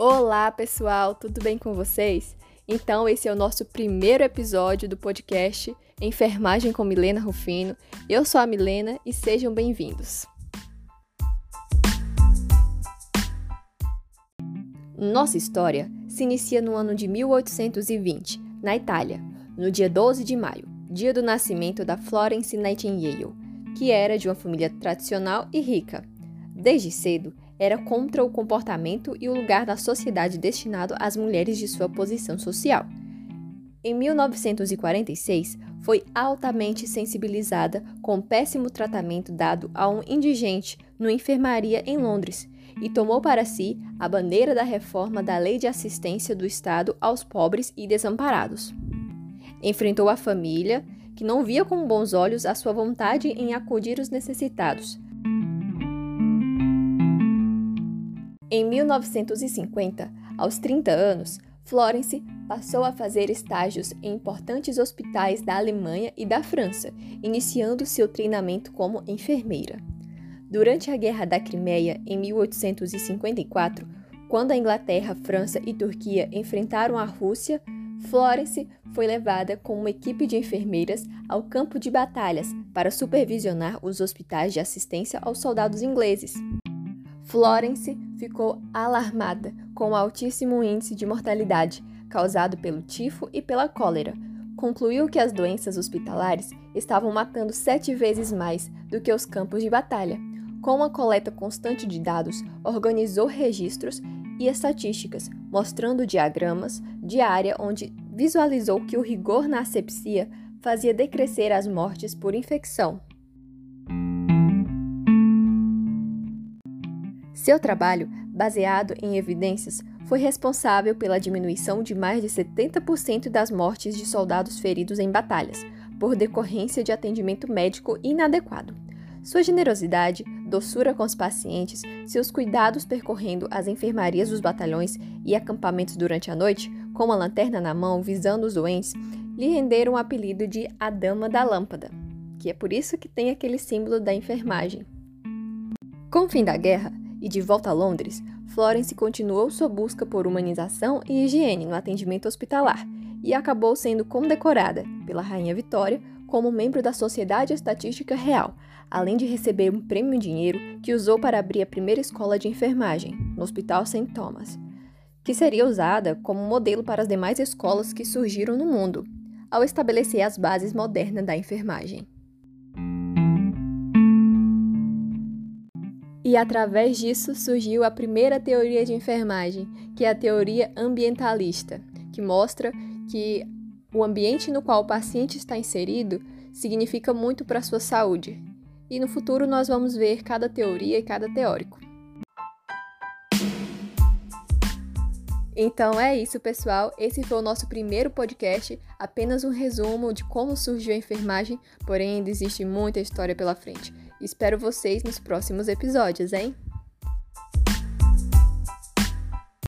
Olá, pessoal, tudo bem com vocês? Então, esse é o nosso primeiro episódio do podcast Enfermagem com Milena Rufino. Eu sou a Milena e sejam bem-vindos. Nossa história se inicia no ano de 1820, na Itália, no dia 12 de maio, dia do nascimento da Florence Nightingale, que era de uma família tradicional e rica. Desde cedo, era contra o comportamento e o lugar da sociedade destinado às mulheres de sua posição social. Em 1946, foi altamente sensibilizada com o péssimo tratamento dado a um indigente no enfermaria em Londres e tomou para si a bandeira da reforma da Lei de Assistência do Estado aos pobres e desamparados. Enfrentou a família, que não via com bons olhos a sua vontade em acudir os necessitados, Em 1950, aos 30 anos, Florence passou a fazer estágios em importantes hospitais da Alemanha e da França, iniciando seu treinamento como enfermeira. Durante a Guerra da Crimeia, em 1854, quando a Inglaterra, França e Turquia enfrentaram a Rússia, Florence foi levada com uma equipe de enfermeiras ao campo de batalhas para supervisionar os hospitais de assistência aos soldados ingleses. Florence ficou alarmada com o altíssimo índice de mortalidade causado pelo tifo e pela cólera. Concluiu que as doenças hospitalares estavam matando sete vezes mais do que os campos de batalha. Com uma coleta constante de dados, organizou registros e estatísticas, mostrando diagramas de área onde visualizou que o rigor na asepsia fazia decrescer as mortes por infecção. Seu trabalho, baseado em evidências, foi responsável pela diminuição de mais de 70% das mortes de soldados feridos em batalhas, por decorrência de atendimento médico inadequado. Sua generosidade, doçura com os pacientes, seus cuidados percorrendo as enfermarias dos batalhões e acampamentos durante a noite, com uma lanterna na mão visando os doentes, lhe renderam o apelido de a Dama da Lâmpada, que é por isso que tem aquele símbolo da enfermagem. Com o fim da guerra, e de volta a Londres, Florence continuou sua busca por humanização e higiene no atendimento hospitalar e acabou sendo condecorada pela Rainha Vitória como membro da Sociedade Estatística Real, além de receber um prêmio em dinheiro que usou para abrir a primeira escola de enfermagem, no Hospital St. Thomas, que seria usada como modelo para as demais escolas que surgiram no mundo, ao estabelecer as bases modernas da enfermagem. E através disso surgiu a primeira teoria de enfermagem, que é a teoria ambientalista, que mostra que o ambiente no qual o paciente está inserido significa muito para a sua saúde. E no futuro nós vamos ver cada teoria e cada teórico. Então é isso, pessoal. Esse foi o nosso primeiro podcast, apenas um resumo de como surgiu a enfermagem, porém ainda existe muita história pela frente. Espero vocês nos próximos episódios, hein?